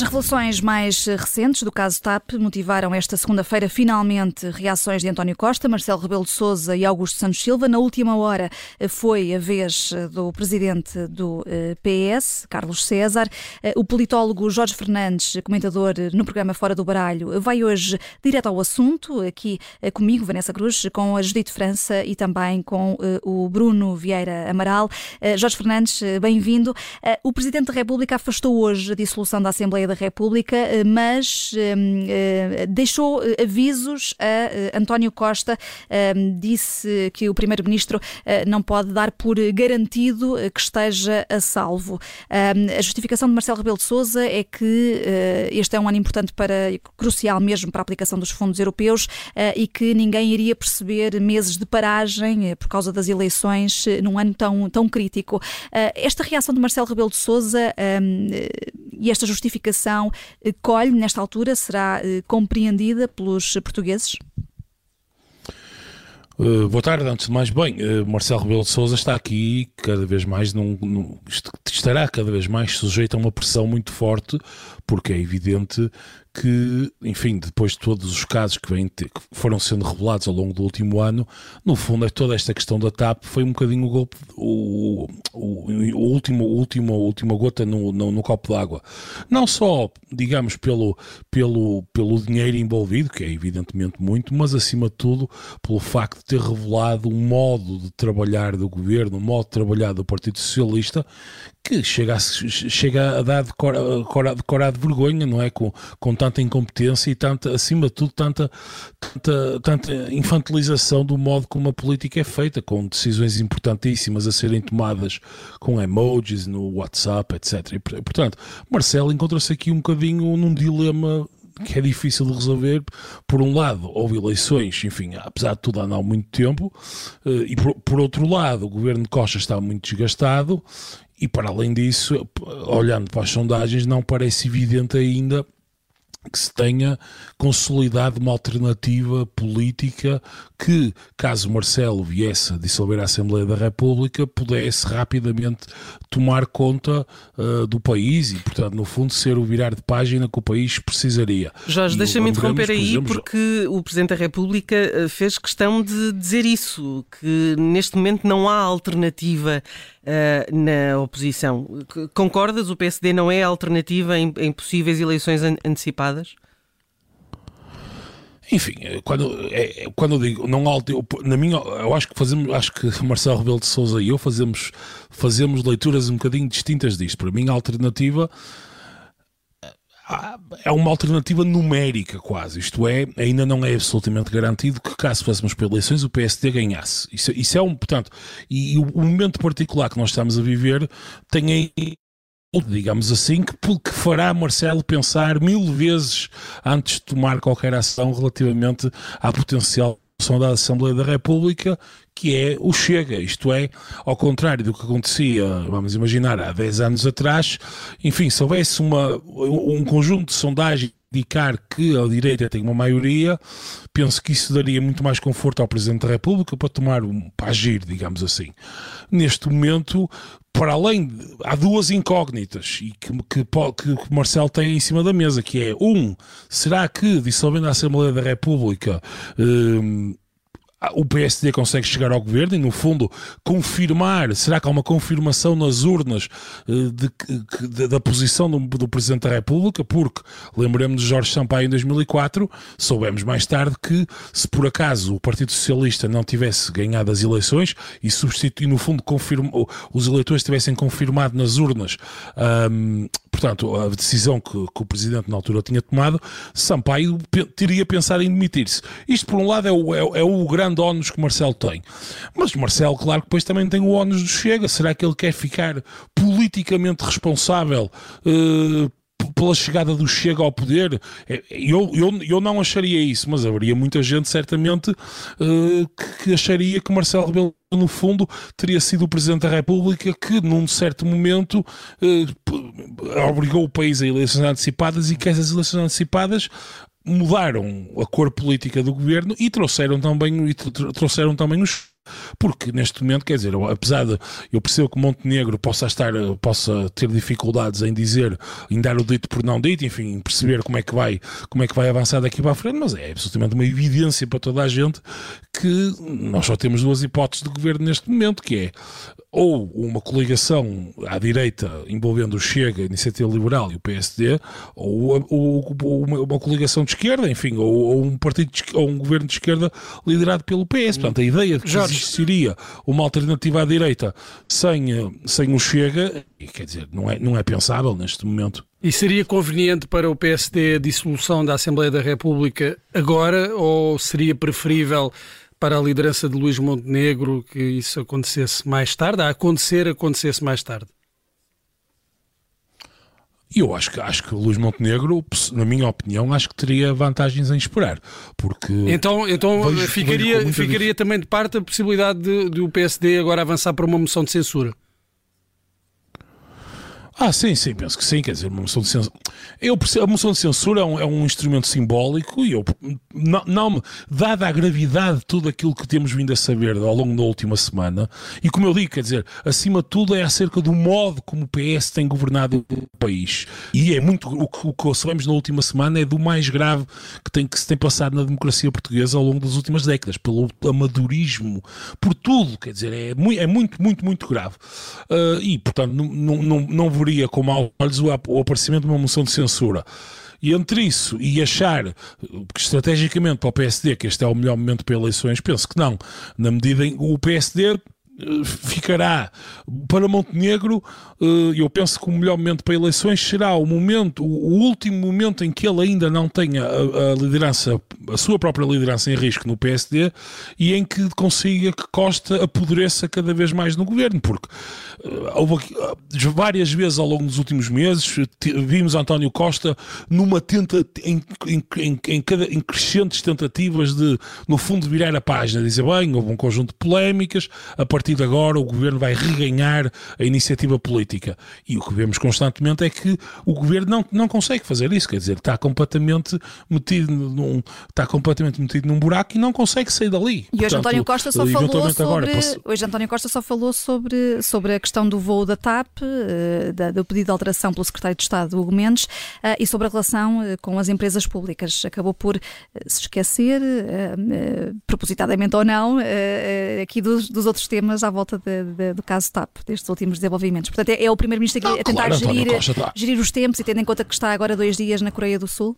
As revelações mais recentes do caso TAP motivaram esta segunda-feira finalmente reações de António Costa, Marcelo Rebelo de Sousa e Augusto Santos Silva. Na última hora foi a vez do presidente do eh, PS, Carlos César. Eh, o politólogo Jorge Fernandes, comentador no programa Fora do Baralho, vai hoje direto ao assunto, aqui eh, comigo, Vanessa Cruz, com a Judite França e também com o Bruno Vieira Amaral. Jorge Fernandes, bem-vindo. O presidente da República afastou hoje a dissolução da Assembleia da República, eh, mas ehm, eh, deixou eh, avisos a António Costa, ehm, disse que o Primeiro-Ministro não pode dar por garantido que esteja a salvo. Ehm, a justificação de Marcelo Rebelo de Sousa é que este é um ano importante para, crucial mesmo para a aplicação dos fundos europeus e que ninguém iria perceber meses de paragem por causa das eleições num ano tão, tão crítico. Esta reação de Marcelo Rebelo de Sousa e esta justificação eh, colhe, nesta altura, será eh, compreendida pelos portugueses? Uh, boa tarde, antes de mais, bem, uh, Marcelo Rebelo de Sousa está aqui cada vez mais, num, num, estará cada vez mais sujeito a uma pressão muito forte, porque é evidente que, enfim, depois de todos os casos que, que foram sendo revelados ao longo do último ano, no fundo, é toda esta questão da TAP foi um bocadinho o golpe, o, o, o último, último, última gota no, no, no copo d'água. Não só, digamos, pelo, pelo, pelo dinheiro envolvido, que é evidentemente muito, mas acima de tudo pelo facto de ter revelado um modo de trabalhar do governo, um modo de trabalhar do Partido Socialista, que chega a, chega a dar de cor, de, de vergonha, não é? Com, com tanta incompetência e tanta, acima de tudo, tanta, tanta, tanta infantilização do modo como a política é feita, com decisões importantíssimas a serem tomadas com emojis no WhatsApp, etc. E, portanto, Marcelo encontra-se aqui um bocadinho num dilema que é difícil de resolver. Por um lado, houve eleições, enfim, apesar de tudo há muito tempo, eh, e por, por outro lado, o governo de Costa está muito desgastado e para além disso, olhando para as sondagens, não parece evidente ainda que se tenha consolidado uma alternativa política que, caso Marcelo viesse a dissolver a Assembleia da República, pudesse rapidamente tomar conta uh, do país e, portanto, no fundo, ser o virar de página que o país precisaria. Jorge, deixa-me interromper aí, exemplo, porque o Presidente da República eh, fez questão de dizer isso, que neste momento não há alternativa uh, na oposição. Concordas? O PSD não é alternativa em, em possíveis eleições antecipadas? Enfim, quando, é, quando eu digo não na minha, eu acho que fazemos, acho que Marcelo Rebelo de Sousa e eu fazemos, fazemos leituras um bocadinho distintas disto. Para mim, a alternativa é uma alternativa numérica quase, isto é, ainda não é absolutamente garantido que caso fôssemos para eleições o PSD ganhasse. Isso, isso é um, portanto, e, e o, o momento particular que nós estamos a viver tem aí digamos assim, que, que fará Marcelo pensar mil vezes antes de tomar qualquer ação relativamente à potencial da Assembleia da República, que é o Chega, isto é, ao contrário do que acontecia, vamos imaginar, há 10 anos atrás, enfim, se houvesse uma, um conjunto de sondagens indicar que a direita tem uma maioria, penso que isso daria muito mais conforto ao Presidente da República para tomar um para agir, digamos assim. Neste momento, para além, de, há duas incógnitas e que, que, que Marcelo tem em cima da mesa, que é, um, será que dissolvendo a Assembleia da República hum, o PSD consegue chegar ao governo e, no fundo, confirmar, será que há uma confirmação nas urnas eh, de, de, da posição do, do, Presidente da República? Porque, lembremos de Jorge Sampaio em 2004, soubemos mais tarde que, se por acaso o Partido Socialista não tivesse ganhado as eleições e substituir, no fundo, confirma, os eleitores tivessem confirmado nas urnas um, portanto, a decisão que, que, o Presidente na altura tinha tomado, Sampaio teria pensado em demitir-se. Isto, por um lado, é o, é, é o grande ónus que Marcelo tem. Mas Marcelo, claro que depois também tem o ónus do Chega. Será que ele quer ficar politicamente responsável uh, pela chegada do Chega ao poder, é, eu, eu, eu não acharia isso, mas haveria muita gente certamente uh, que acharia que Marcelo Rebelo no fundo teria sido o Presidente da República que num certo momento uh, obrigou o país a eleições antecipadas e que essas eleições antecipadas mudaram a cor política do governo e trouxeram também, e trouxeram também os Porque neste momento, quer dizer, apesar de eu percebo que Montenegro possa estar, possa ter dificuldades em dizer, em dar o dito por não dito, enfim, em perceber como é que vai, como é que vai avançar daqui para a frente, mas é absolutamente uma evidência para toda a gente que nós só temos duas hipóteses de governo neste momento, que é ou uma coligação à direita envolvendo o Chega, a Iniciativa Liberal e o PSD, ou, ou, ou uma, uma, coligação de esquerda, enfim, ou, ou um partido de, ou um governo de esquerda liderado pelo PS. Portanto, a ideia de que Jorge. existiria uma alternativa à direita sem, sem o Chega, quer dizer, não é, não é pensável neste momento. E seria conveniente para o PSD a dissolução da Assembleia da República agora ou seria preferível para a liderança de Luís Montenegro que isso acontecesse mais tarde, a acontecer, acontecesse mais tarde? Eu acho que, acho que Luís Montenegro, na minha opinião, acho que teria vantagens em esperar. Porque então, então vejo, ficaria, vejo ficaria também de parte a possibilidade de, de o PSD agora avançar para uma moção de censura? Ah, sim, sim, penso que sim. Quer dizer, uma moção de censura. Eu a moção de censura é um, é um instrumento simbólico e eu, não, não, dada a gravidade de tudo aquilo que temos vindo a saber ao longo da última semana, e como eu digo, quer dizer, acima de tudo é acerca do modo como o PS tem governado o país. E é muito. O que, o que sabemos na última semana é do mais grave que, tem, que se tem passado na democracia portuguesa ao longo das últimas décadas, pelo amadorismo, por tudo, quer dizer, é, é muito, muito, muito grave. Uh, e, portanto, não, não, não, não com maus olhos o aparecimento de uma moção de censura. E entre isso e achar que estrategicamente para o PSD que este é o melhor momento para eleições, penso que não. Na medida em que o PSD ficará para Montenegro, eh, eu penso que o melhor momento para eleições será o momento, o último momento em que ele ainda não tenha a, liderança, a sua própria liderança em risco no PSD e em que consiga que Costa apodreça cada vez mais no governo, porque eh, houve várias vezes ao longo dos últimos meses vimos António Costa numa tenta em, em, em, em, cada, em crescentes tentativas de, no fundo, virar a página, dizer bem, houve um conjunto de polémicas, a partir partir de agora o governo vai reganhar a iniciativa política. E o que vemos constantemente é que o governo não, não consegue fazer isso, quer dizer, está completamente metido num, está completamente metido num buraco e não consegue sair dali. E hoje António Costa só falou sobre agora, posso... hoje António Costa só falou sobre, sobre a questão do voo da TAP, uh, da, do pedido de alteração pelo secretário de Estado Hugo Mendes uh, e sobre a relação com as empresas públicas. Acabou por se esquecer, propositadamente ou não, aqui dos, dos outros temas à volta de, de, do caso TAP, destes últimos desenvolvimentos. Portanto, é, é o Primeiro-Ministro a tentar claro, gerir, gerir os tempos e tendo em conta que está agora dois dias na Coreia do Sul?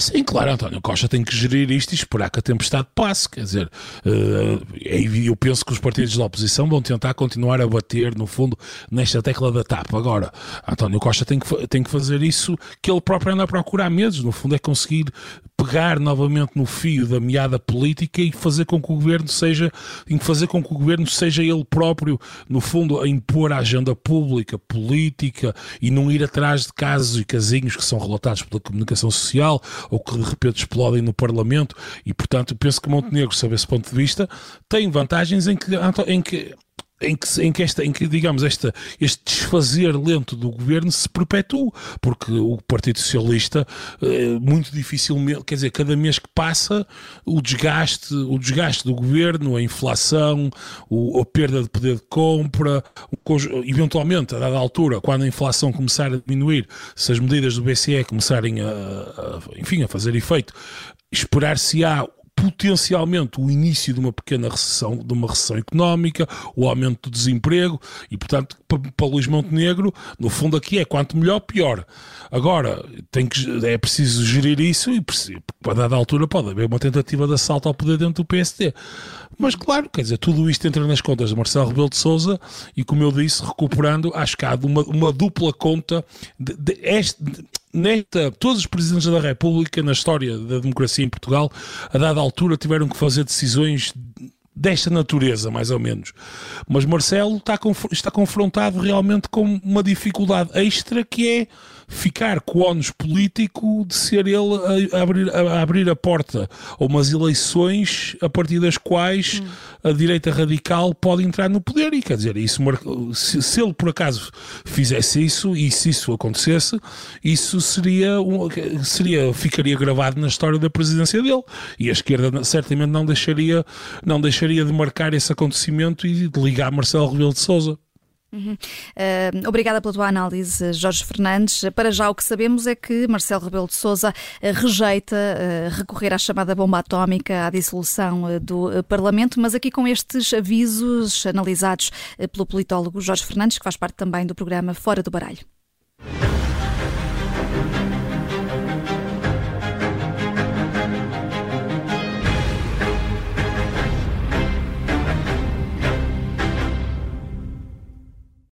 Sim, claro, António Costa tem que gerir isto e esperar que a tempestade passe. Quer dizer, eh, eu penso que os partidos da oposição vão tentar continuar a bater, no fundo, nesta tecla da TAP. Agora, António Costa tem que, tem que fazer isso que ele próprio anda a procurar meses. No fundo, é conseguir pegar novamente no fio da meada política e fazer com que o governo seja, em fazer com que o governo seja ele próprio, no fundo, a impor a agenda pública, política e não ir atrás de casos e casinhos que são relatados pela comunicação social ou que de repente explodem no Parlamento e, portanto, penso que Montenegro, sob esse ponto de vista, tem vantagens em que, em que em que, em que, esta, em que digamos, esta, este desfazer lento do governo se perpetua, porque o Partido Socialista eh, muito dificilmente, quer dizer, cada mês que passa, o desgaste, o desgaste do governo, a inflação, o, a perda de poder de compra, eventualmente, a dada altura, quando a inflação começar a diminuir, se as medidas do BCE começarem a, a enfim, a fazer efeito, esperar-se-á potencialmente o início de uma pequena recessão, de uma recessão económica, o aumento do desemprego e, portanto, para, Luís Montenegro, no fundo aqui é quanto melhor, pior. Agora, tem que, é preciso gerir isso e, a dada altura, pode haver uma tentativa de assalto ao poder dentro do PSD. Mas, claro, quer dizer, tudo isto entra nas contas de Marcelo Rebelo de Sousa e, como eu disse, recuperando, acho que há uma, uma dupla conta de, de, este, de, nesta, todos os presidentes da República, na história da democracia em Portugal, a dada altura tiveram que fazer decisões desta natureza, mais ou menos. Mas Marcelo está, está confrontado realmente com uma dificuldade extra que é ficar com o ónus político de ser ele a, abrir, a, abrir a porta a umas eleições a partir das quais hum. A direita radical pode entrar no poder. E quer dizer, isso, se, se ele por acaso fizesse isso e se isso acontecesse, isso seria, seria ficaria gravado na história da presidência dele. E a esquerda certamente não deixaria, não deixaria de marcar esse acontecimento e de ligar Marcelo Rebelo de Sousa. Uhum. Uh, obrigada pela tua análise, Jorge Fernandes. Para já o que sabemos é que Marcelo Rebelo de Sousa eh, rejeita uh, recorrer à chamada bomba atómica, à dissolução uh, do Parlamento, mas aqui com estes avisos analisados pelo politólogo Jorge Fernandes, que faz parte também do programa Fora do Baralho.